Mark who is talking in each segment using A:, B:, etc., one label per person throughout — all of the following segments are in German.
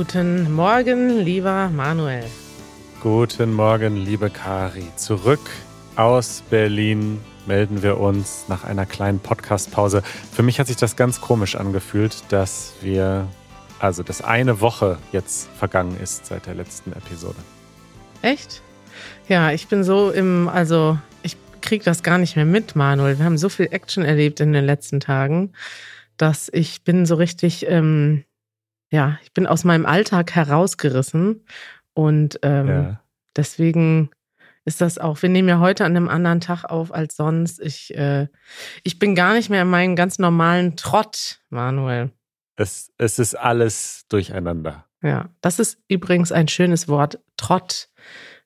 A: Guten Morgen, lieber Manuel.
B: Guten Morgen, liebe Kari. Zurück aus Berlin melden wir uns nach einer kleinen Podcast-Pause. Für mich hat sich das ganz komisch angefühlt, dass wir, also dass eine Woche jetzt vergangen ist seit der letzten Episode.
A: Echt? Ja, ich bin so im, also ich kriege das gar nicht mehr mit, Manuel. Wir haben so viel Action erlebt in den letzten Tagen, dass ich bin so richtig, ähm, ja, ich bin aus meinem Alltag herausgerissen und ähm, ja. deswegen ist das auch. Wir nehmen ja heute an einem anderen Tag auf als sonst. Ich, äh, ich bin gar nicht mehr in meinem ganz normalen Trott, Manuel.
B: Es, es ist alles durcheinander.
A: Ja, das ist übrigens ein schönes Wort, Trott.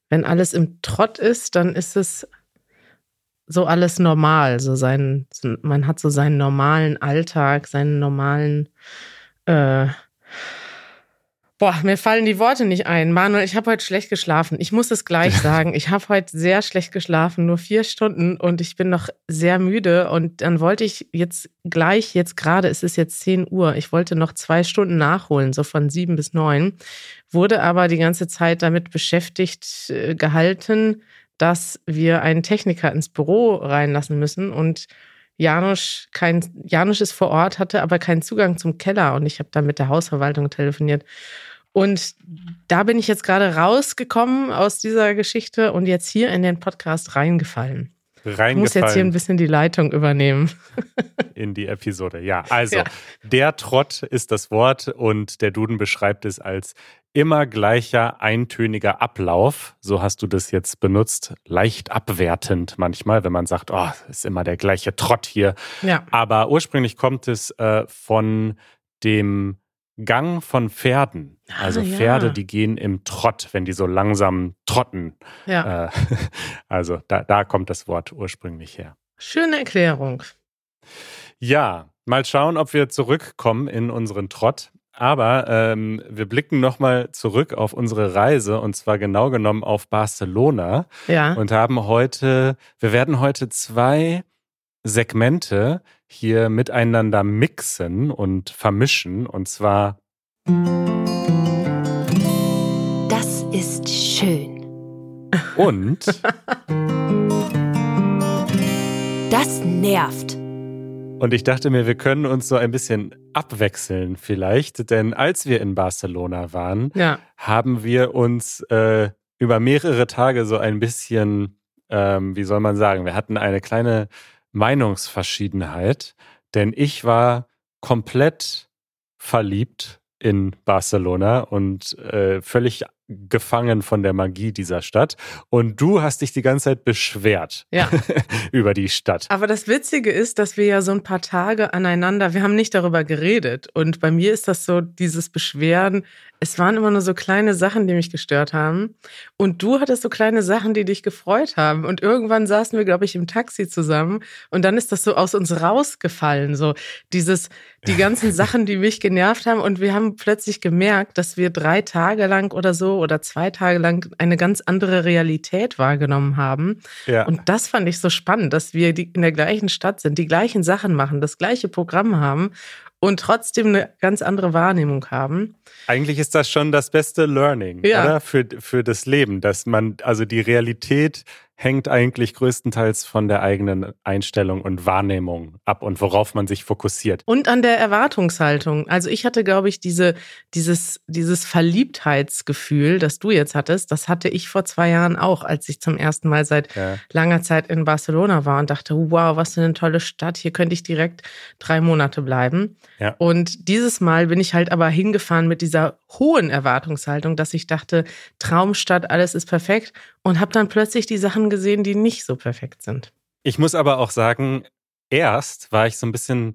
A: Wenn alles im Trott ist, dann ist es so alles normal. So sein, man hat so seinen normalen Alltag, seinen normalen äh, Boah, mir fallen die Worte nicht ein. Manuel, ich habe heute schlecht geschlafen. Ich muss es gleich sagen. Ich habe heute sehr schlecht geschlafen, nur vier Stunden und ich bin noch sehr müde. Und dann wollte ich jetzt gleich, jetzt gerade, es ist jetzt 10 Uhr, ich wollte noch zwei Stunden nachholen, so von sieben bis neun, wurde aber die ganze Zeit damit beschäftigt äh, gehalten, dass wir einen Techniker ins Büro reinlassen müssen und Janusz kein Janusz ist vor Ort, hatte aber keinen Zugang zum Keller und ich habe da mit der Hausverwaltung telefoniert. Und da bin ich jetzt gerade rausgekommen aus dieser Geschichte und jetzt hier in den Podcast reingefallen. Reingefallen. Ich muss jetzt hier ein bisschen die Leitung übernehmen.
B: In die Episode, ja. Also, ja. der Trott ist das Wort und der Duden beschreibt es als immer gleicher eintöniger Ablauf. So hast du das jetzt benutzt. Leicht abwertend manchmal, wenn man sagt, oh, ist immer der gleiche Trott hier. Ja. Aber ursprünglich kommt es äh, von dem Gang von Pferden. Ah, also ja. Pferde, die gehen im Trott, wenn die so langsam trotten. Ja. Äh, also da, da kommt das Wort ursprünglich her.
A: Schöne Erklärung.
B: Ja, mal schauen, ob wir zurückkommen in unseren Trott. Aber ähm, wir blicken nochmal zurück auf unsere Reise und zwar genau genommen auf Barcelona. Ja. Und haben heute, wir werden heute zwei Segmente hier miteinander mixen und vermischen. Und zwar.
C: Das ist schön.
B: Und.
C: Das nervt.
B: Und ich dachte mir, wir können uns so ein bisschen abwechseln vielleicht, denn als wir in Barcelona waren, ja. haben wir uns äh, über mehrere Tage so ein bisschen, ähm, wie soll man sagen, wir hatten eine kleine Meinungsverschiedenheit, denn ich war komplett verliebt in Barcelona und äh, völlig gefangen von der Magie dieser Stadt. Und du hast dich die ganze Zeit beschwert ja. über die Stadt.
A: Aber das Witzige ist, dass wir ja so ein paar Tage aneinander, wir haben nicht darüber geredet. Und bei mir ist das so, dieses Beschweren, es waren immer nur so kleine Sachen, die mich gestört haben. Und du hattest so kleine Sachen, die dich gefreut haben. Und irgendwann saßen wir, glaube ich, im Taxi zusammen. Und dann ist das so aus uns rausgefallen. So dieses, die ganzen Sachen, die mich genervt haben. Und wir haben plötzlich gemerkt, dass wir drei Tage lang oder so oder zwei Tage lang eine ganz andere Realität wahrgenommen haben. Ja. Und das fand ich so spannend, dass wir in der gleichen Stadt sind, die gleichen Sachen machen, das gleiche Programm haben und trotzdem eine ganz andere Wahrnehmung haben.
B: Eigentlich ist das schon das beste Learning, ja. oder? Für, für das Leben, dass man also die Realität hängt eigentlich größtenteils von der eigenen Einstellung und Wahrnehmung ab und worauf man sich fokussiert.
A: Und an der Erwartungshaltung. Also ich hatte, glaube ich, diese, dieses, dieses Verliebtheitsgefühl, das du jetzt hattest, das hatte ich vor zwei Jahren auch, als ich zum ersten Mal seit ja. langer Zeit in Barcelona war und dachte, wow, was für eine tolle Stadt, hier könnte ich direkt drei Monate bleiben. Ja. Und dieses Mal bin ich halt aber hingefahren mit dieser hohen Erwartungshaltung, dass ich dachte, Traumstadt, alles ist perfekt und habe dann plötzlich die Sachen gesehen, die nicht so perfekt sind.
B: Ich muss aber auch sagen, erst war ich so ein bisschen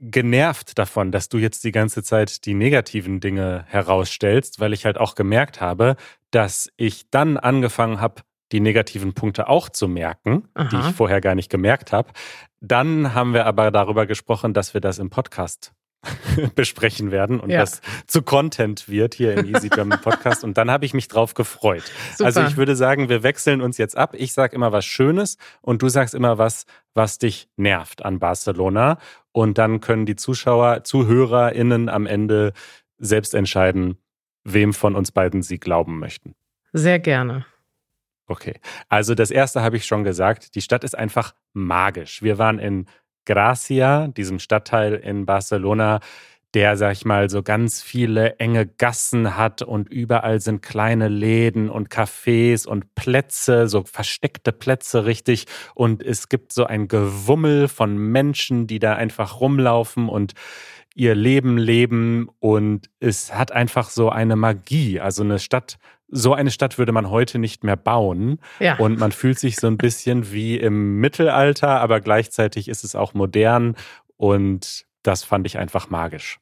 B: genervt davon, dass du jetzt die ganze Zeit die negativen Dinge herausstellst, weil ich halt auch gemerkt habe, dass ich dann angefangen habe, die negativen Punkte auch zu merken, Aha. die ich vorher gar nicht gemerkt habe. Dann haben wir aber darüber gesprochen, dass wir das im Podcast besprechen werden und ja. das zu Content wird hier im Easy German Podcast. Und dann habe ich mich drauf gefreut. Super. Also ich würde sagen, wir wechseln uns jetzt ab. Ich sage immer was Schönes und du sagst immer was, was dich nervt an Barcelona. Und dann können die Zuschauer, ZuhörerInnen am Ende selbst entscheiden, wem von uns beiden Sie glauben möchten.
A: Sehr gerne.
B: Okay, also das erste habe ich schon gesagt, die Stadt ist einfach magisch. Wir waren in Gracia, diesem Stadtteil in Barcelona, der, sag ich mal, so ganz viele enge Gassen hat und überall sind kleine Läden und Cafés und Plätze, so versteckte Plätze richtig. Und es gibt so ein Gewummel von Menschen, die da einfach rumlaufen und ihr Leben leben. Und es hat einfach so eine Magie. Also eine Stadt, so eine Stadt würde man heute nicht mehr bauen. Ja. Und man fühlt sich so ein bisschen wie im Mittelalter, aber gleichzeitig ist es auch modern und das fand ich einfach magisch.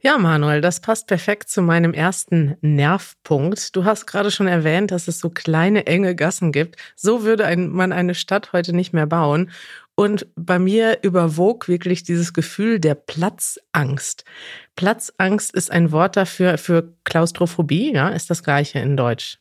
A: Ja, Manuel, das passt perfekt zu meinem ersten Nervpunkt. Du hast gerade schon erwähnt, dass es so kleine, enge Gassen gibt. So würde ein, man eine Stadt heute nicht mehr bauen. Und bei mir überwog wirklich dieses Gefühl der Platzangst. Platzangst ist ein Wort dafür für Klaustrophobie, ja, ist das gleiche in Deutsch.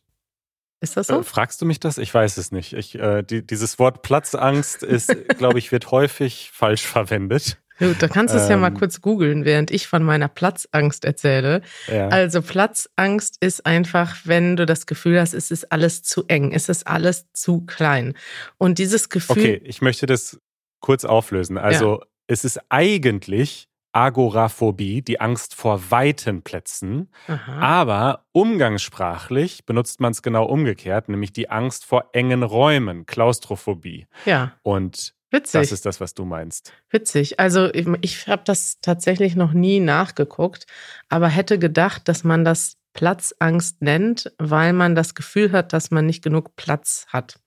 A: Ist das so?
B: Äh, fragst du mich das? Ich weiß es nicht. Ich, äh, die, dieses Wort Platzangst ist, glaube ich, wird häufig falsch verwendet.
A: Gut, da kannst du es ähm, ja mal ähm. kurz googeln, während ich von meiner Platzangst erzähle. Ja. Also Platzangst ist einfach, wenn du das Gefühl hast, es ist alles zu eng, es ist alles zu klein. Und dieses Gefühl.
B: Okay, ich möchte das kurz auflösen. Also ja. es ist eigentlich Agoraphobie, die Angst vor weiten Plätzen. Aha. Aber umgangssprachlich benutzt man es genau umgekehrt, nämlich die Angst vor engen Räumen, Klaustrophobie.
A: Ja.
B: Und
A: Witzig.
B: Das ist das, was du meinst.
A: Witzig. Also ich, ich habe das tatsächlich noch nie nachgeguckt, aber hätte gedacht, dass man das Platzangst nennt, weil man das Gefühl hat, dass man nicht genug Platz hat.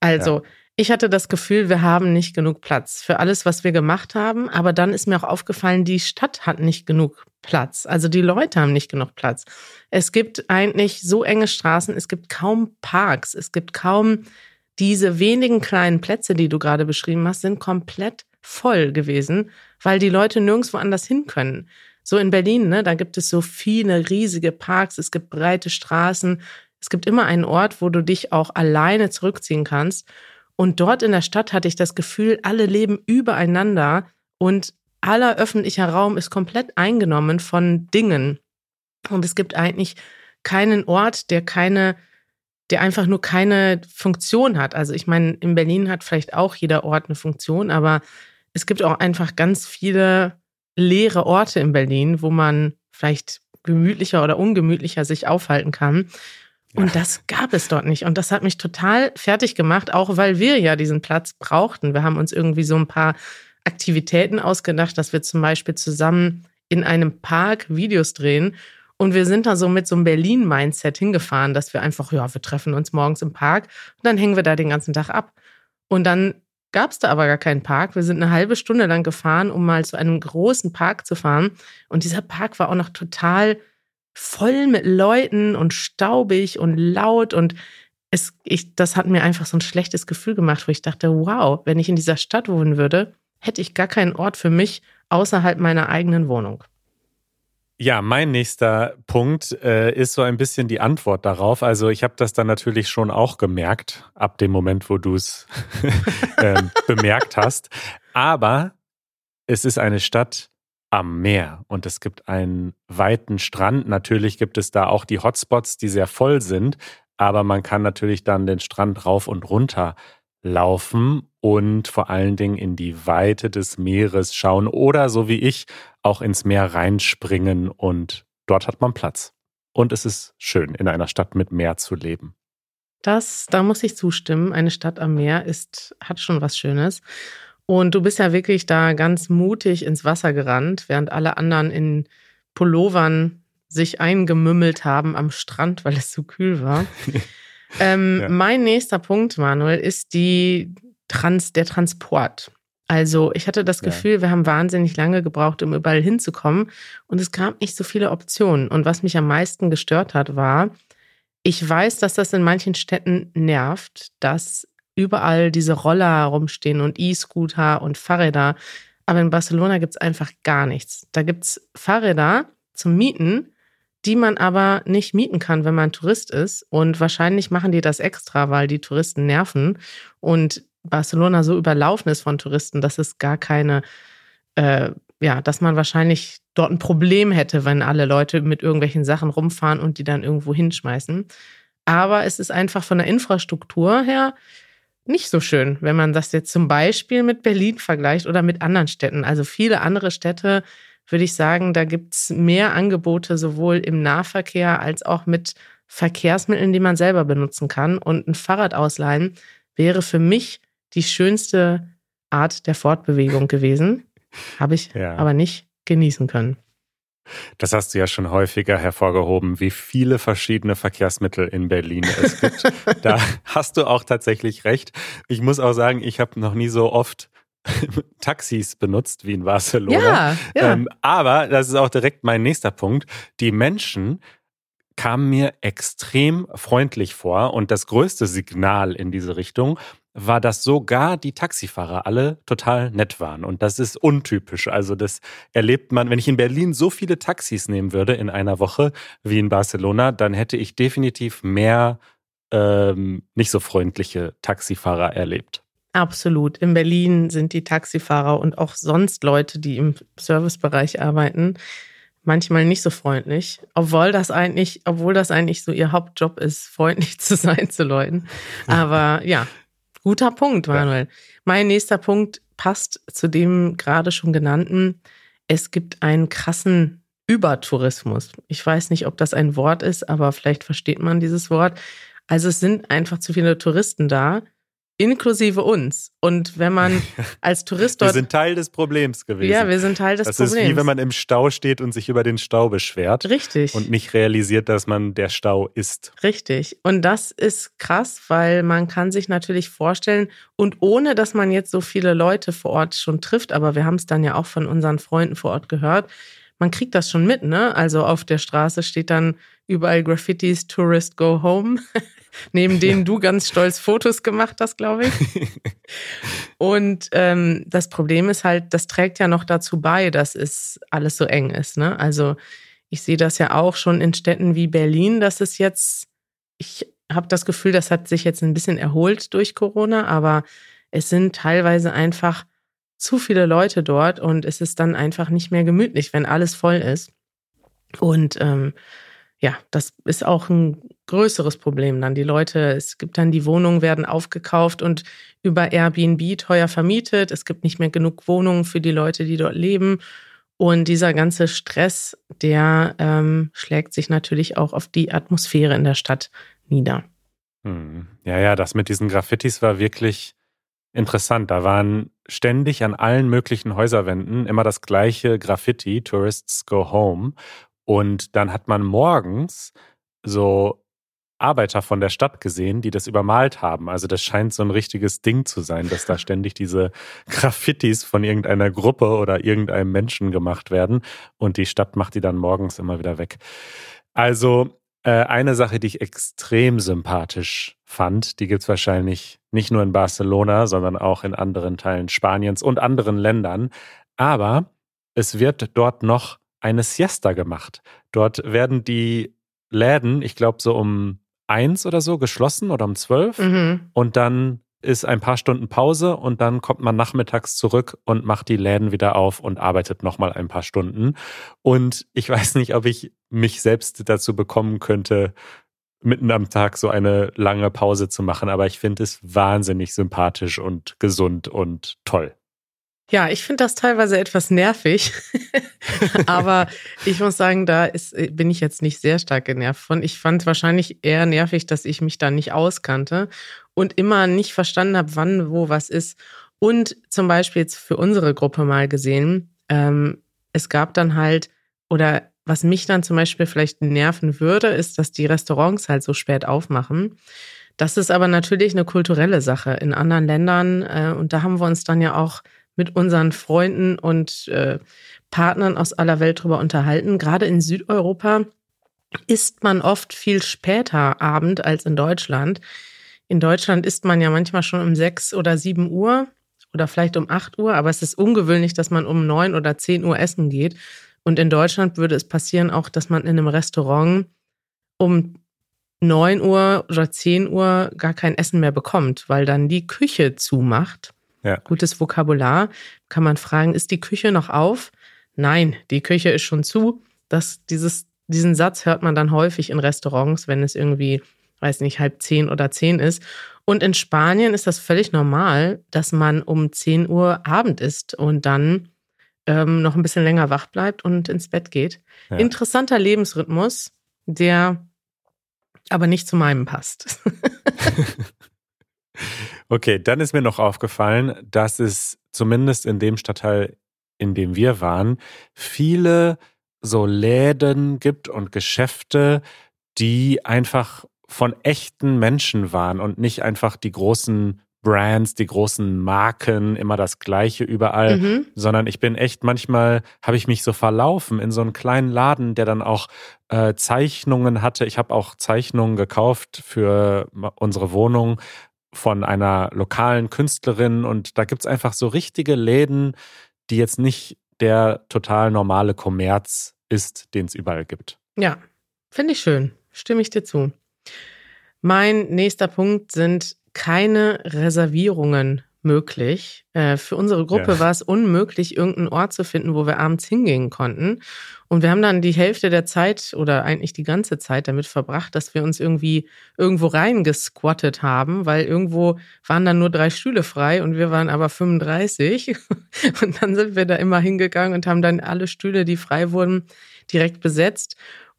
A: Also, ja. ich hatte das Gefühl, wir haben nicht genug Platz für alles, was wir gemacht haben, aber dann ist mir auch aufgefallen, die Stadt hat nicht genug Platz. Also die Leute haben nicht genug Platz. Es gibt eigentlich so enge Straßen, es gibt kaum Parks, es gibt kaum diese wenigen kleinen Plätze, die du gerade beschrieben hast, sind komplett voll gewesen, weil die Leute nirgendwo anders hin können. So in Berlin, ne, da gibt es so viele riesige Parks, es gibt breite Straßen, es gibt immer einen Ort, wo du dich auch alleine zurückziehen kannst. Und dort in der Stadt hatte ich das Gefühl, alle leben übereinander und aller öffentlicher Raum ist komplett eingenommen von Dingen. Und es gibt eigentlich keinen Ort, der keine der einfach nur keine Funktion hat. Also ich meine, in Berlin hat vielleicht auch jeder Ort eine Funktion, aber es gibt auch einfach ganz viele leere Orte in Berlin, wo man vielleicht gemütlicher oder ungemütlicher sich aufhalten kann. Und das gab es dort nicht. Und das hat mich total fertig gemacht, auch weil wir ja diesen Platz brauchten. Wir haben uns irgendwie so ein paar Aktivitäten ausgedacht, dass wir zum Beispiel zusammen in einem Park Videos drehen und wir sind da so mit so einem Berlin-Mindset hingefahren, dass wir einfach, ja, wir treffen uns morgens im Park und dann hängen wir da den ganzen Tag ab. Und dann gab es da aber gar keinen Park. Wir sind eine halbe Stunde lang gefahren, um mal zu einem großen Park zu fahren. Und dieser Park war auch noch total voll mit Leuten und staubig und laut. Und es, ich, das hat mir einfach so ein schlechtes Gefühl gemacht, wo ich dachte, wow, wenn ich in dieser Stadt wohnen würde, hätte ich gar keinen Ort für mich außerhalb meiner eigenen Wohnung.
B: Ja, mein nächster Punkt äh, ist so ein bisschen die Antwort darauf. Also ich habe das dann natürlich schon auch gemerkt, ab dem Moment, wo du es äh, bemerkt hast. Aber es ist eine Stadt am Meer und es gibt einen weiten Strand. Natürlich gibt es da auch die Hotspots, die sehr voll sind, aber man kann natürlich dann den Strand rauf und runter laufen und vor allen Dingen in die Weite des Meeres schauen oder so wie ich auch ins Meer reinspringen und dort hat man Platz. Und es ist schön, in einer Stadt mit Meer zu leben.
A: Das, da muss ich zustimmen. Eine Stadt am Meer ist, hat schon was Schönes. Und du bist ja wirklich da ganz mutig ins Wasser gerannt, während alle anderen in Pullovern sich eingemümmelt haben am Strand, weil es zu kühl war. ähm, ja. Mein nächster Punkt, Manuel, ist die Trans, der Transport. Also ich hatte das Gefühl, ja. wir haben wahnsinnig lange gebraucht, um überall hinzukommen und es gab nicht so viele Optionen. Und was mich am meisten gestört hat, war, ich weiß, dass das in manchen Städten nervt, dass überall diese Roller herumstehen und E-Scooter und Fahrräder. Aber in Barcelona gibt es einfach gar nichts. Da gibt es Fahrräder zum Mieten, die man aber nicht mieten kann, wenn man Tourist ist. Und wahrscheinlich machen die das extra, weil die Touristen nerven. Und Barcelona so überlaufen ist von Touristen, dass es gar keine äh, ja, dass man wahrscheinlich dort ein Problem hätte, wenn alle Leute mit irgendwelchen Sachen rumfahren und die dann irgendwo hinschmeißen. Aber es ist einfach von der Infrastruktur her nicht so schön, wenn man das jetzt zum Beispiel mit Berlin vergleicht oder mit anderen Städten. Also viele andere Städte, würde ich sagen, da gibt es mehr Angebote sowohl im Nahverkehr als auch mit Verkehrsmitteln, die man selber benutzen kann. Und ein Fahrrad ausleihen wäre für mich die schönste Art der Fortbewegung gewesen. Habe ich ja. aber nicht genießen können.
B: Das hast du ja schon häufiger hervorgehoben, wie viele verschiedene Verkehrsmittel in Berlin es gibt. da hast du auch tatsächlich recht. Ich muss auch sagen, ich habe noch nie so oft Taxis benutzt wie in Barcelona.
A: Ja, ja. Ähm,
B: aber das ist auch direkt mein nächster Punkt. Die Menschen kamen mir extrem freundlich vor und das größte Signal in diese Richtung war, dass sogar die Taxifahrer alle total nett waren. Und das ist untypisch. Also das erlebt man, wenn ich in Berlin so viele Taxis nehmen würde in einer Woche wie in Barcelona, dann hätte ich definitiv mehr ähm, nicht so freundliche Taxifahrer erlebt.
A: Absolut. In Berlin sind die Taxifahrer und auch sonst Leute, die im Servicebereich arbeiten, manchmal nicht so freundlich, obwohl das eigentlich, obwohl das eigentlich so ihr Hauptjob ist, freundlich zu sein zu Leuten. Aber ja, Guter Punkt, Manuel. Mein nächster Punkt passt zu dem gerade schon genannten. Es gibt einen krassen Übertourismus. Ich weiß nicht, ob das ein Wort ist, aber vielleicht versteht man dieses Wort. Also es sind einfach zu viele Touristen da inklusive uns. Und wenn man als Tourist dort.
B: Wir sind Teil des Problems gewesen.
A: Ja, wir sind Teil des
B: das
A: Problems.
B: Das ist wie wenn man im Stau steht und sich über den Stau beschwert.
A: Richtig.
B: Und nicht realisiert, dass man der Stau ist.
A: Richtig. Und das ist krass, weil man kann sich natürlich vorstellen, und ohne dass man jetzt so viele Leute vor Ort schon trifft, aber wir haben es dann ja auch von unseren Freunden vor Ort gehört, man kriegt das schon mit, ne? Also auf der Straße steht dann überall Graffitis, Tourist Go Home. neben denen du ganz stolz Fotos gemacht hast, glaube ich. Und ähm, das Problem ist halt, das trägt ja noch dazu bei, dass es alles so eng ist. Ne? Also ich sehe das ja auch schon in Städten wie Berlin, dass es jetzt, ich habe das Gefühl, das hat sich jetzt ein bisschen erholt durch Corona, aber es sind teilweise einfach zu viele Leute dort und es ist dann einfach nicht mehr gemütlich, wenn alles voll ist. Und ähm, ja, das ist auch ein größeres Problem dann. Die Leute, es gibt dann die Wohnungen werden aufgekauft und über Airbnb teuer vermietet. Es gibt nicht mehr genug Wohnungen für die Leute, die dort leben. Und dieser ganze Stress, der ähm, schlägt sich natürlich auch auf die Atmosphäre in der Stadt nieder.
B: Hm. Ja, ja, das mit diesen Graffitis war wirklich interessant. Da waren ständig an allen möglichen Häuserwänden immer das gleiche Graffiti, Tourists Go Home. Und dann hat man morgens so Arbeiter von der Stadt gesehen, die das übermalt haben. Also das scheint so ein richtiges Ding zu sein, dass da ständig diese Graffitis von irgendeiner Gruppe oder irgendeinem Menschen gemacht werden und die Stadt macht die dann morgens immer wieder weg. Also äh, eine Sache, die ich extrem sympathisch fand, die gibt's wahrscheinlich nicht nur in Barcelona, sondern auch in anderen Teilen Spaniens und anderen Ländern. Aber es wird dort noch eine Siesta gemacht. Dort werden die Läden, ich glaube so um eins oder so geschlossen oder um zwölf. Mhm. Und dann ist ein paar Stunden Pause und dann kommt man nachmittags zurück und macht die Läden wieder auf und arbeitet nochmal ein paar Stunden. Und ich weiß nicht, ob ich mich selbst dazu bekommen könnte, mitten am Tag so eine lange Pause zu machen, aber ich finde es wahnsinnig sympathisch und gesund und toll.
A: Ja, ich finde das teilweise etwas nervig. Aber ich muss sagen, da ist, bin ich jetzt nicht sehr stark genervt von. Ich fand wahrscheinlich eher nervig, dass ich mich da nicht auskannte und immer nicht verstanden habe, wann, wo was ist. Und zum Beispiel jetzt für unsere Gruppe mal gesehen, ähm, es gab dann halt, oder was mich dann zum Beispiel vielleicht nerven würde, ist, dass die Restaurants halt so spät aufmachen. Das ist aber natürlich eine kulturelle Sache in anderen Ländern. Äh, und da haben wir uns dann ja auch mit unseren Freunden und äh, Partnern aus aller Welt drüber unterhalten. Gerade in Südeuropa isst man oft viel später Abend als in Deutschland. In Deutschland isst man ja manchmal schon um sechs oder sieben Uhr oder vielleicht um acht Uhr, aber es ist ungewöhnlich, dass man um neun oder zehn Uhr essen geht. Und in Deutschland würde es passieren auch, dass man in einem Restaurant um neun Uhr oder zehn Uhr gar kein Essen mehr bekommt, weil dann die Küche zumacht ja. Gutes Vokabular. Kann man fragen, ist die Küche noch auf? nein, die Küche ist schon zu. Das, dieses, diesen Satz hört man dann häufig in Restaurants, wenn es irgendwie, weiß nicht, halb zehn oder zehn ist. Und in Spanien ist das völlig normal, dass man um 10 Uhr Abend isst und dann ähm, noch ein bisschen länger wach bleibt und ins Bett geht. Ja. Interessanter Lebensrhythmus, der aber nicht zu meinem passt.
B: okay, dann ist mir noch aufgefallen, dass es zumindest in dem Stadtteil, in dem wir waren, viele so Läden gibt und Geschäfte, die einfach von echten Menschen waren und nicht einfach die großen Brands, die großen Marken, immer das Gleiche überall, mhm. sondern ich bin echt manchmal, habe ich mich so verlaufen in so einen kleinen Laden, der dann auch äh, Zeichnungen hatte. Ich habe auch Zeichnungen gekauft für unsere Wohnung von einer lokalen Künstlerin und da gibt es einfach so richtige Läden, die jetzt nicht der total normale Kommerz ist, den es überall gibt.
A: Ja, finde ich schön. Stimme ich dir zu. Mein nächster Punkt sind keine Reservierungen möglich. Äh, für unsere Gruppe ja. war es unmöglich, irgendeinen Ort zu finden, wo wir abends hingehen konnten. Und wir haben dann die Hälfte der Zeit oder eigentlich die ganze Zeit damit verbracht, dass wir uns irgendwie irgendwo reingesquattet haben, weil irgendwo waren dann nur drei Stühle frei und wir waren aber 35. Und dann sind wir da immer hingegangen und haben dann alle Stühle, die frei wurden, direkt besetzt.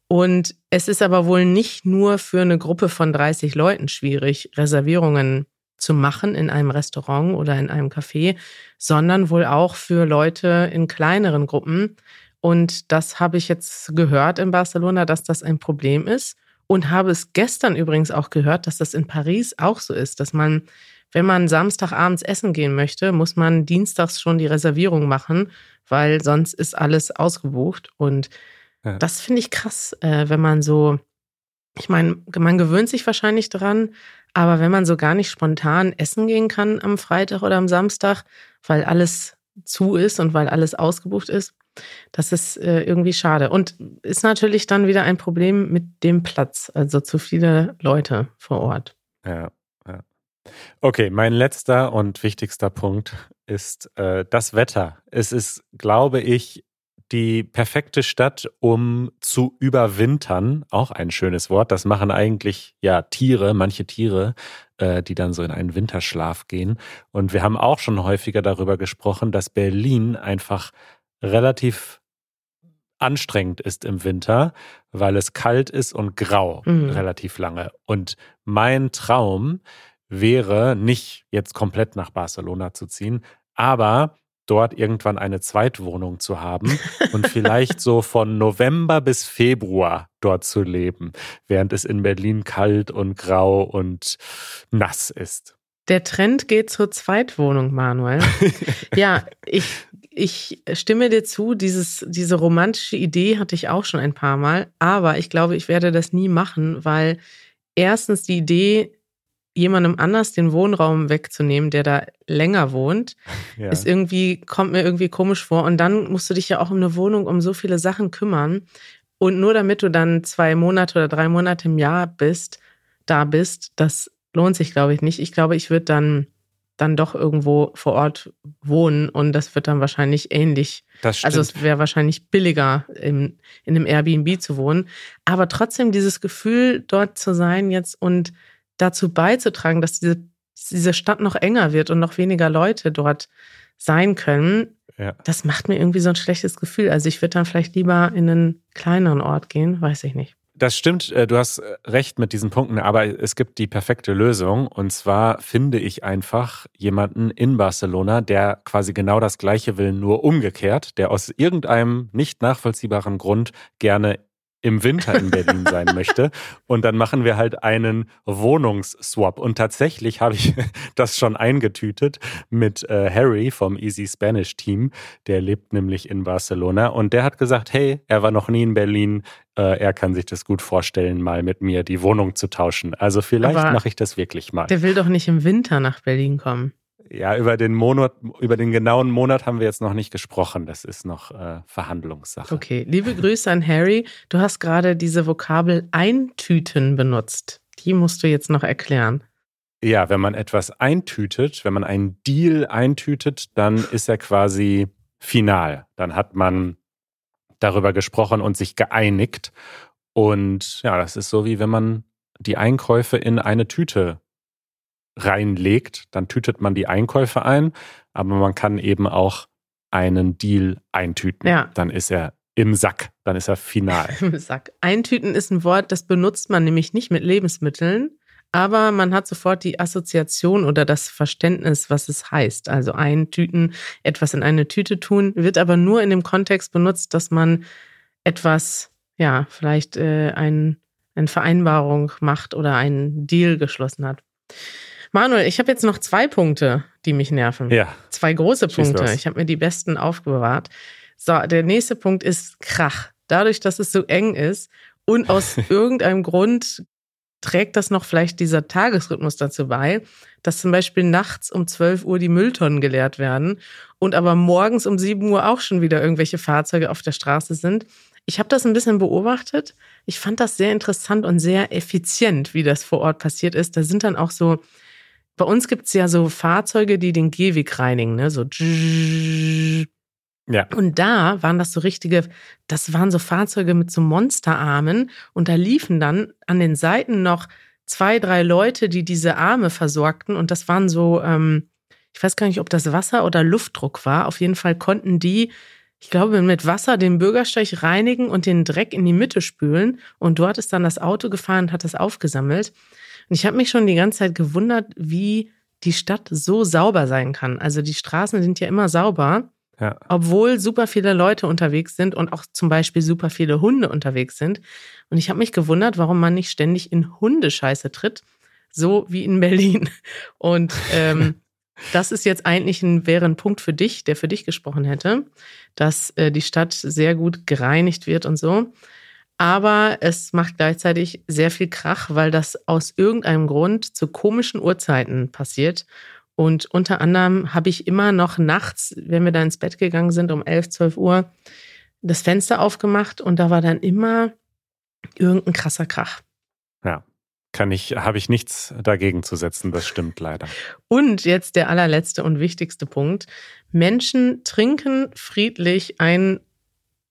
A: Und es ist aber wohl nicht nur für eine Gruppe von 30 Leuten schwierig, Reservierungen zu machen in einem Restaurant oder in einem Café, sondern wohl auch für Leute in kleineren Gruppen. Und das habe ich jetzt gehört in Barcelona, dass das ein Problem ist. Und habe es gestern übrigens auch gehört, dass das in Paris auch so ist, dass man, wenn man Samstagabends essen gehen möchte, muss man dienstags schon die Reservierung machen, weil sonst ist alles ausgebucht. Und ja. Das finde ich krass, äh, wenn man so, ich meine, man gewöhnt sich wahrscheinlich dran, aber wenn man so gar nicht spontan essen gehen kann am Freitag oder am Samstag, weil alles zu ist und weil alles ausgebucht ist, das ist äh, irgendwie schade. Und ist natürlich dann wieder ein Problem mit dem Platz, also zu viele Leute vor Ort.
B: Ja, ja. Okay, mein letzter und wichtigster Punkt ist äh, das Wetter. Es ist, glaube ich, die perfekte Stadt, um zu überwintern. Auch ein schönes Wort. Das machen eigentlich ja Tiere, manche Tiere, äh, die dann so in einen Winterschlaf gehen. Und wir haben auch schon häufiger darüber gesprochen, dass Berlin einfach relativ anstrengend ist im Winter, weil es kalt ist und grau mhm. relativ lange. Und mein Traum wäre nicht jetzt komplett nach Barcelona zu ziehen, aber dort irgendwann eine Zweitwohnung zu haben und vielleicht so von November bis Februar dort zu leben, während es in Berlin kalt und grau und nass ist.
A: Der Trend geht zur Zweitwohnung, Manuel. ja, ich, ich stimme dir zu, dieses, diese romantische Idee hatte ich auch schon ein paar Mal, aber ich glaube, ich werde das nie machen, weil erstens die Idee jemandem anders den Wohnraum wegzunehmen, der da länger wohnt, ja. ist irgendwie, kommt mir irgendwie komisch vor. Und dann musst du dich ja auch um eine Wohnung, um so viele Sachen kümmern. Und nur damit du dann zwei Monate oder drei Monate im Jahr bist, da bist, das lohnt sich, glaube ich, nicht. Ich glaube, ich würde dann, dann doch irgendwo vor Ort wohnen und das wird dann wahrscheinlich ähnlich. Das also es wäre wahrscheinlich billiger, in, in einem Airbnb zu wohnen. Aber trotzdem dieses Gefühl, dort zu sein jetzt und dazu beizutragen, dass diese, diese Stadt noch enger wird und noch weniger Leute dort sein können, ja. das macht mir irgendwie so ein schlechtes Gefühl. Also ich würde dann vielleicht lieber in einen kleineren Ort gehen, weiß ich nicht.
B: Das stimmt, äh, du hast äh, recht mit diesen Punkten, aber es gibt die perfekte Lösung. Und zwar finde ich einfach jemanden in Barcelona, der quasi genau das Gleiche will, nur umgekehrt, der aus irgendeinem nicht nachvollziehbaren Grund gerne im Winter in Berlin sein möchte. Und dann machen wir halt einen Wohnungsswap. Und tatsächlich habe ich das schon eingetütet mit äh, Harry vom Easy Spanish Team. Der lebt nämlich in Barcelona. Und der hat gesagt, hey, er war noch nie in Berlin. Äh, er kann sich das gut vorstellen, mal mit mir die Wohnung zu tauschen. Also vielleicht mache ich das wirklich mal.
A: Der will doch nicht im Winter nach Berlin kommen.
B: Ja, über den Monat, über den genauen Monat haben wir jetzt noch nicht gesprochen. Das ist noch äh, Verhandlungssache.
A: Okay, liebe Grüße an Harry. Du hast gerade diese Vokabel eintüten benutzt. Die musst du jetzt noch erklären.
B: Ja, wenn man etwas eintütet, wenn man einen Deal eintütet, dann ist er quasi final. Dann hat man darüber gesprochen und sich geeinigt. Und ja, das ist so wie wenn man die Einkäufe in eine Tüte reinlegt, dann tütet man die Einkäufe ein, aber man kann eben auch einen Deal eintüten.
A: Ja.
B: Dann ist er im Sack, dann ist er final.
A: Im Sack. Eintüten ist ein Wort, das benutzt man nämlich nicht mit Lebensmitteln, aber man hat sofort die Assoziation oder das Verständnis, was es heißt. Also eintüten, etwas in eine Tüte tun, wird aber nur in dem Kontext benutzt, dass man etwas, ja, vielleicht äh, ein, eine Vereinbarung macht oder einen Deal geschlossen hat. Manuel, ich habe jetzt noch zwei Punkte, die mich nerven.
B: Ja.
A: Zwei große
B: Schieß
A: Punkte.
B: los.
A: Ich habe mir die besten aufbewahrt. So, der nächste Punkt ist Krach. Dadurch, dass es so eng ist und aus irgendeinem Grund trägt das noch vielleicht dieser Tagesrhythmus dazu bei, dass zum Beispiel nachts um 12 Uhr die Mülltonnen geleert werden und aber morgens um 7 Uhr auch schon wieder irgendwelche Fahrzeuge auf der Straße sind. Ich habe das ein bisschen beobachtet. Ich fand das sehr interessant und sehr effizient, wie das vor Ort passiert ist. Da sind dann auch so, bei uns gibt's ja so Fahrzeuge, die den Gehweg reinigen, ne? So
B: Ja.
A: und da waren das so richtige, das waren so Fahrzeuge mit so Monsterarmen und da liefen dann an den Seiten noch zwei, drei Leute, die diese Arme versorgten und das waren so, ähm, ich weiß gar nicht, ob das Wasser oder Luftdruck war. Auf jeden Fall konnten die, ich glaube, mit Wasser den Bürgersteig reinigen und den Dreck in die Mitte spülen und dort ist dann das Auto gefahren und hat das aufgesammelt. Und ich habe mich schon die ganze Zeit gewundert, wie die Stadt so sauber sein kann. Also die Straßen sind ja immer sauber
B: Ja.
A: obwohl super viele Leute unterwegs sind und auch zum Beispiel super viele Hunde unterwegs sind. Und ich habe mich gewundert, warum man nicht ständig in Hundescheiße tritt, so wie in Berlin. Und ähm, das ist jetzt eigentlich ein, wäre ein Punkt für dich, der für dich gesprochen hätte, dass äh, die Stadt sehr gut gereinigt wird und so. Aber es macht gleichzeitig sehr viel Krach, weil das aus irgendeinem Grund zu komischen Uhrzeiten passiert. Und unter anderem habe ich immer noch nachts, wenn wir da ins Bett gegangen sind, um 11, 12 Uhr, das Fenster aufgemacht und da war dann immer irgendein krasser Krach.
B: Ja. Kann ich, habe ich nichts dagegen zu setzen, das stimmt leider.
A: Und jetzt der allerletzte und wichtigste Punkt. Menschen trinken friedlich ein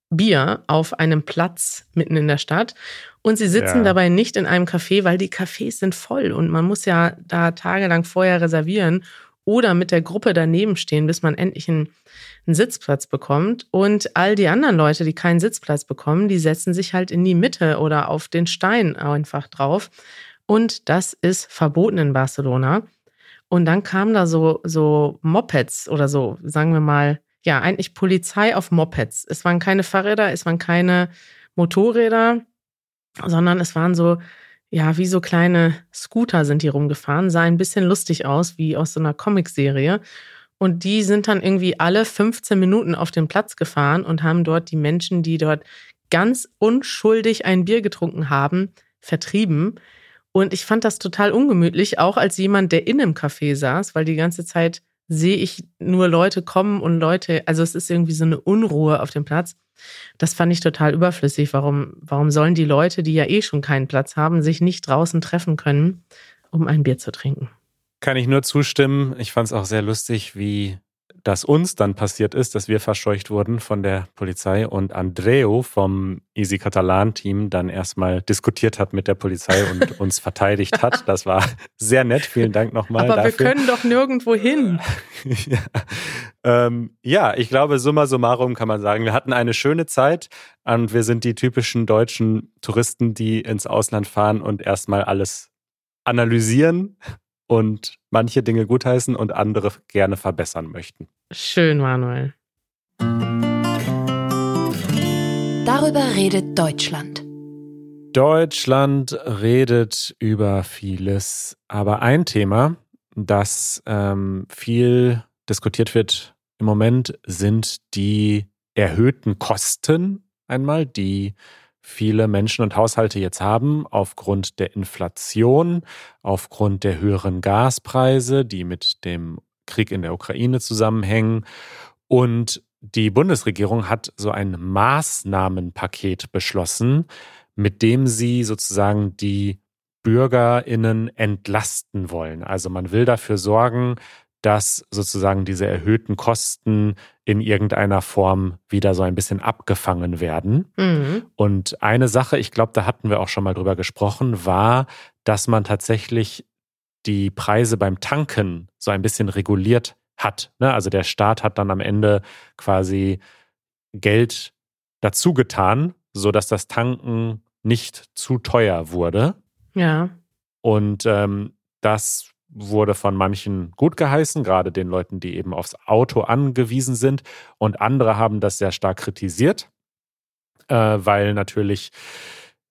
A: Bier auf einem Platz mitten in der Stadt und sie sitzen
B: Ja.
A: dabei nicht in einem Café, weil die Cafés sind voll und man muss ja da tagelang vorher reservieren oder mit der Gruppe daneben stehen, bis man endlich einen, einen Sitzplatz bekommt. Und all die anderen Leute, die keinen Sitzplatz bekommen, die setzen sich halt in die Mitte oder auf den Stein einfach drauf. Und das ist verboten in Barcelona. Und dann kamen da so, so Mopeds oder so, sagen wir mal, ja, eigentlich Polizei auf Mopeds. Es waren keine Fahrräder, es waren keine Motorräder, sondern es waren so, ja, wie so kleine Scooter sind die rumgefahren, sah ein bisschen lustig aus, wie aus so einer Comicserie. Und die sind dann irgendwie alle 15 Minuten auf den Platz gefahren und haben dort die Menschen, die dort ganz unschuldig ein Bier getrunken haben, vertrieben. Und ich fand das total ungemütlich, auch als jemand, der in einem Café saß, weil die ganze Zeit sehe ich nur Leute kommen und Leute, also es ist irgendwie so eine Unruhe auf dem Platz. Das fand ich total überflüssig. Warum, warum sollen die Leute, die ja eh schon keinen Platz haben, sich nicht draußen treffen können, um ein Bier zu trinken?
B: Kann ich nur zustimmen. Ich fand es auch sehr lustig, wie das uns dann passiert ist, dass wir verscheucht wurden von der Polizei und Andreu vom Easy Catalan Team dann erstmal diskutiert hat mit der Polizei und uns verteidigt hat. Das war sehr nett. Vielen Dank nochmal
A: Aber
B: dafür.
A: wir können doch nirgendwo hin.
B: ja. Ähm, ja, ich glaube, summa summarum kann man sagen, wir hatten eine schöne Zeit und wir sind die typischen deutschen Touristen, die ins Ausland fahren und erstmal alles analysieren und manche Dinge gutheißen und andere gerne verbessern möchten.
A: Schön, Manuel.
C: Darüber redet Deutschland.
B: Deutschland redet über vieles, aber ein Thema, das ähm, viel diskutiert wird im Moment, sind die erhöhten Kosten einmal, die viele Menschen und Haushalte jetzt haben aufgrund der Inflation, aufgrund der höheren Gaspreise, die mit dem Krieg in der Ukraine zusammenhängen. Und die Bundesregierung hat so ein Maßnahmenpaket beschlossen, mit dem sie sozusagen die BürgerInnen entlasten wollen. Also man will dafür sorgen, dass sozusagen diese erhöhten Kosten in irgendeiner Form wieder so ein bisschen abgefangen werden. Mhm. Und eine Sache, ich glaube, da hatten wir auch schon mal drüber gesprochen, war, dass man tatsächlich die Preise beim Tanken so ein bisschen reguliert hat. Ne? Also der Staat hat dann am Ende quasi Geld dazu getan, sodass das Tanken nicht zu teuer wurde.
A: Ja.
B: Und ähm, das wurde von manchen gut geheißen, gerade den Leuten, die eben aufs Auto angewiesen sind. Und andere haben das sehr stark kritisiert, äh, weil natürlich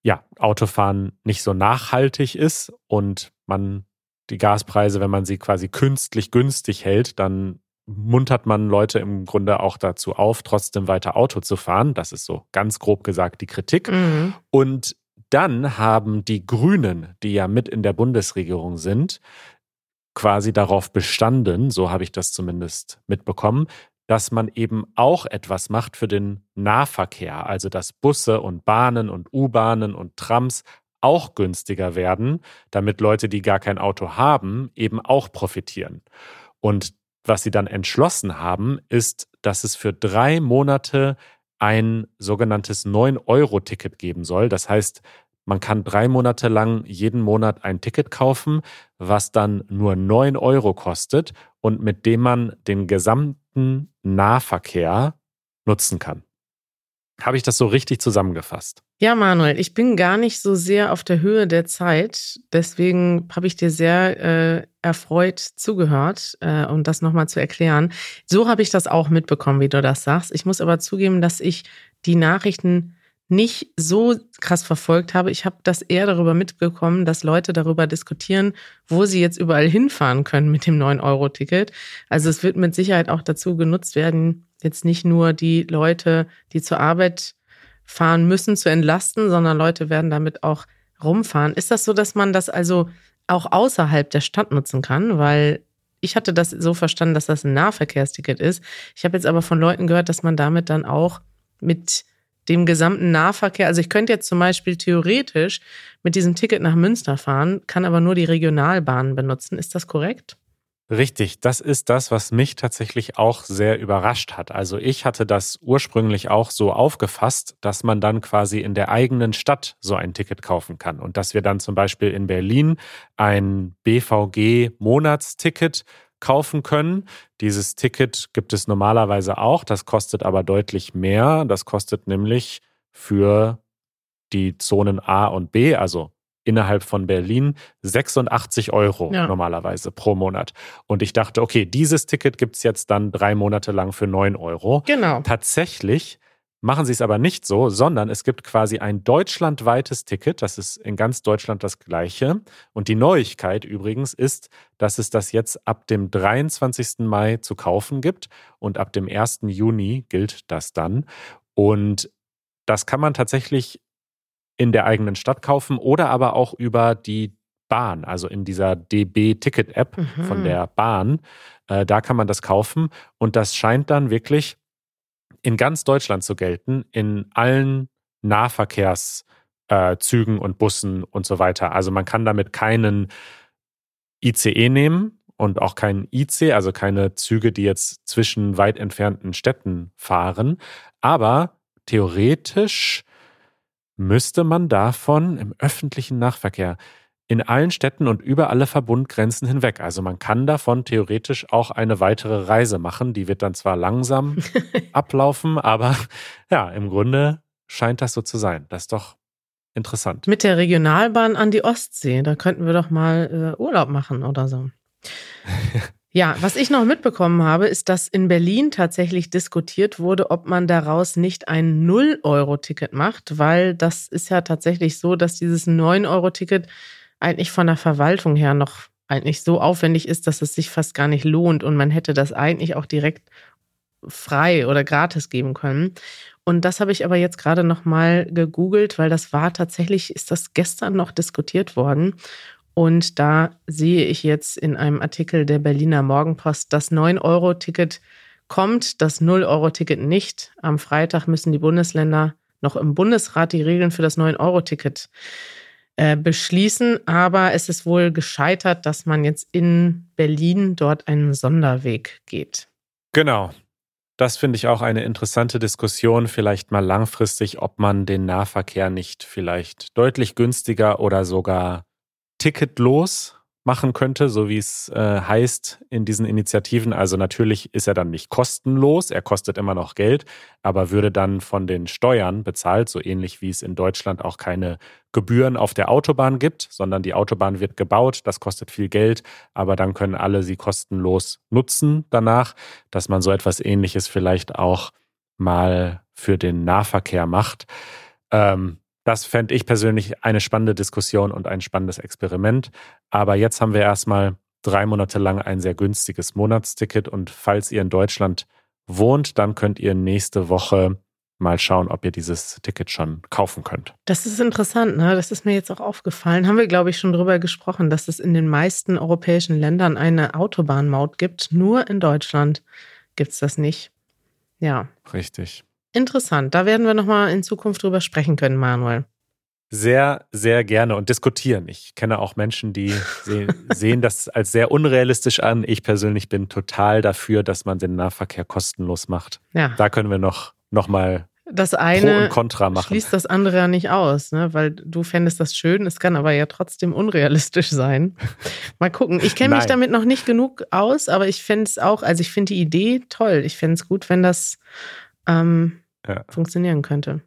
B: ja, Autofahren nicht so nachhaltig ist und man die Gaspreise, wenn man sie quasi künstlich günstig hält, dann muntert man Leute im Grunde auch dazu auf, trotzdem weiter Auto zu fahren. Das ist so ganz grob gesagt die Kritik. Mhm. Und dann haben die Grünen, die ja mit in der Bundesregierung sind, quasi darauf bestanden, so habe ich das zumindest mitbekommen, dass man eben auch etwas macht für den Nahverkehr, also dass Busse und Bahnen und U-Bahnen und Trams auch günstiger werden, damit Leute, die gar kein Auto haben, eben auch profitieren. Und was sie dann entschlossen haben, ist, dass es für drei Monate ein sogenanntes 9-Euro-Ticket geben soll. Das heißt, man kann drei Monate lang jeden Monat ein Ticket kaufen, was dann nur 9 Euro kostet und mit dem man den gesamten Nahverkehr nutzen kann. Habe ich das so richtig zusammengefasst?
A: Ja, Manuel, ich bin gar nicht so sehr auf der Höhe der Zeit. Deswegen habe ich dir sehr äh, erfreut zugehört, äh, um das nochmal zu erklären. So habe ich das auch mitbekommen, wie du das sagst. Ich muss aber zugeben, dass ich die Nachrichten nicht so krass verfolgt habe. Ich habe das eher darüber mitbekommen, dass Leute darüber diskutieren, wo sie jetzt überall hinfahren können mit dem 9-Euro-Ticket. Also es wird mit Sicherheit auch dazu genutzt werden, jetzt nicht nur die Leute, die zur Arbeit fahren müssen, zu entlasten, sondern Leute werden damit auch rumfahren. Ist das so, dass man das also auch außerhalb der Stadt nutzen kann? Weil ich hatte das so verstanden, dass das ein Nahverkehrsticket ist. Ich habe jetzt aber von Leuten gehört, dass man damit dann auch mit dem gesamten Nahverkehr. Also ich könnte jetzt zum Beispiel theoretisch mit diesem Ticket nach Münster fahren, kann aber nur die Regionalbahnen benutzen. Ist das korrekt?
B: Richtig, das ist das, was mich tatsächlich auch sehr überrascht hat. Also ich hatte das ursprünglich auch so aufgefasst, dass man dann quasi in der eigenen Stadt so ein Ticket kaufen kann und dass wir dann zum Beispiel in Berlin ein BVG-Monatsticket kaufen können. Dieses Ticket gibt es normalerweise auch, das kostet aber deutlich mehr. Das kostet nämlich für die Zonen A und B, also innerhalb von Berlin 86 Euro ja. normalerweise pro Monat. Und ich dachte, okay, dieses Ticket gibt es jetzt dann drei Monate lang für 9 Euro.
A: Genau.
B: Tatsächlich machen sie es aber nicht so, sondern es gibt quasi ein deutschlandweites Ticket. Das ist in ganz Deutschland das gleiche. Und die Neuigkeit übrigens ist, dass es das jetzt ab dem 23. Mai zu kaufen gibt und ab dem 1. Juni gilt das dann. Und das kann man tatsächlich in der eigenen Stadt kaufen oder aber auch über die Bahn, also in dieser DB-Ticket-App mhm. von der Bahn. Äh, da kann man das kaufen und das scheint dann wirklich in ganz Deutschland zu gelten, in allen Nahverkehrszügen äh, und Bussen und so weiter. Also man kann damit keinen ICE nehmen und auch keinen IC, also keine Züge, die jetzt zwischen weit entfernten Städten fahren. Aber theoretisch müsste man davon im öffentlichen Nahverkehr in allen Städten und über alle Verbundgrenzen hinweg. Also man kann davon theoretisch auch eine weitere Reise machen. Die wird dann zwar langsam ablaufen, aber ja, im Grunde scheint das so zu sein. Das ist doch interessant.
A: Mit der Regionalbahn an die Ostsee, da könnten wir doch mal äh, Urlaub machen oder so. Ja, was ich noch mitbekommen habe, ist, dass in Berlin tatsächlich diskutiert wurde, ob man daraus nicht ein 0-Euro-Ticket macht, weil das ist ja tatsächlich so, dass dieses 9-Euro-Ticket eigentlich von der Verwaltung her noch eigentlich so aufwendig ist, dass es sich fast gar nicht lohnt und man hätte das eigentlich auch direkt frei oder gratis geben können. Und das habe ich aber jetzt gerade noch mal gegoogelt, weil das war tatsächlich, ist das gestern noch diskutiert worden. Und da sehe ich jetzt in einem Artikel der Berliner Morgenpost, das 9-Euro-Ticket kommt, das 0-Euro-Ticket nicht. Am Freitag müssen die Bundesländer noch im Bundesrat die Regeln für das 9-Euro-Ticket äh, beschließen. Aber es ist wohl gescheitert, dass man jetzt in Berlin dort einen Sonderweg geht.
B: Genau. Das finde ich auch eine interessante Diskussion, vielleicht mal langfristig, ob man den Nahverkehr nicht vielleicht deutlich günstiger oder sogar ticketlos machen könnte, so wie es äh, heißt in diesen Initiativen. Also natürlich ist er dann nicht kostenlos, er kostet immer noch Geld, aber würde dann von den Steuern bezahlt, so ähnlich wie es in Deutschland auch keine Gebühren auf der Autobahn gibt, sondern die Autobahn wird gebaut, das kostet viel Geld, aber dann können alle sie kostenlos nutzen danach, dass man so etwas ähnliches vielleicht auch mal für den Nahverkehr macht. Ähm, das fände ich persönlich eine spannende Diskussion und ein spannendes Experiment. Aber jetzt haben wir erstmal drei Monate lang ein sehr günstiges Monatsticket. Und falls ihr in Deutschland wohnt, dann könnt ihr nächste Woche mal schauen, ob ihr dieses Ticket schon kaufen könnt.
A: Das ist interessant, ne? Das ist mir jetzt auch aufgefallen. Haben wir, glaube ich, schon drüber gesprochen, dass es in den meisten europäischen Ländern eine Autobahnmaut gibt. Nur in Deutschland gibt es das nicht. Ja.
B: Richtig.
A: Interessant. Da werden wir nochmal in Zukunft drüber sprechen können, Manuel.
B: Sehr, sehr gerne und diskutieren. Ich kenne auch Menschen, die se sehen das als sehr unrealistisch an. Ich persönlich bin total dafür, dass man den Nahverkehr kostenlos macht. Ja. Da können wir noch, noch mal
A: das eine Pro und Contra machen. schließt das andere ja nicht aus, ne? weil du fändest das schön, es kann aber ja trotzdem unrealistisch sein. Mal gucken. Ich kenne mich damit noch nicht genug aus, aber ich fände es auch, also ich finde die Idee toll. Ich fände es gut, wenn das ähm, ja. funktionieren könnte.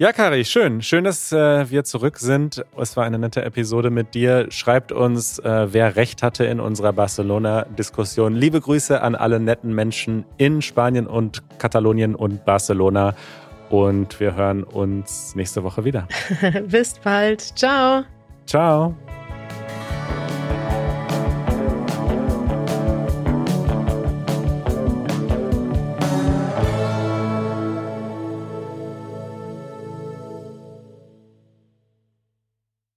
B: Ja, Kari, schön. Schön, dass äh, wir zurück sind. Es war eine nette Episode mit dir. Schreibt uns, äh, wer recht hatte in unserer Barcelona-Diskussion. Liebe Grüße an alle netten Menschen in Spanien und Katalonien und Barcelona. Und wir hören uns nächste Woche wieder.
A: Bis bald. Ciao.
B: Ciao.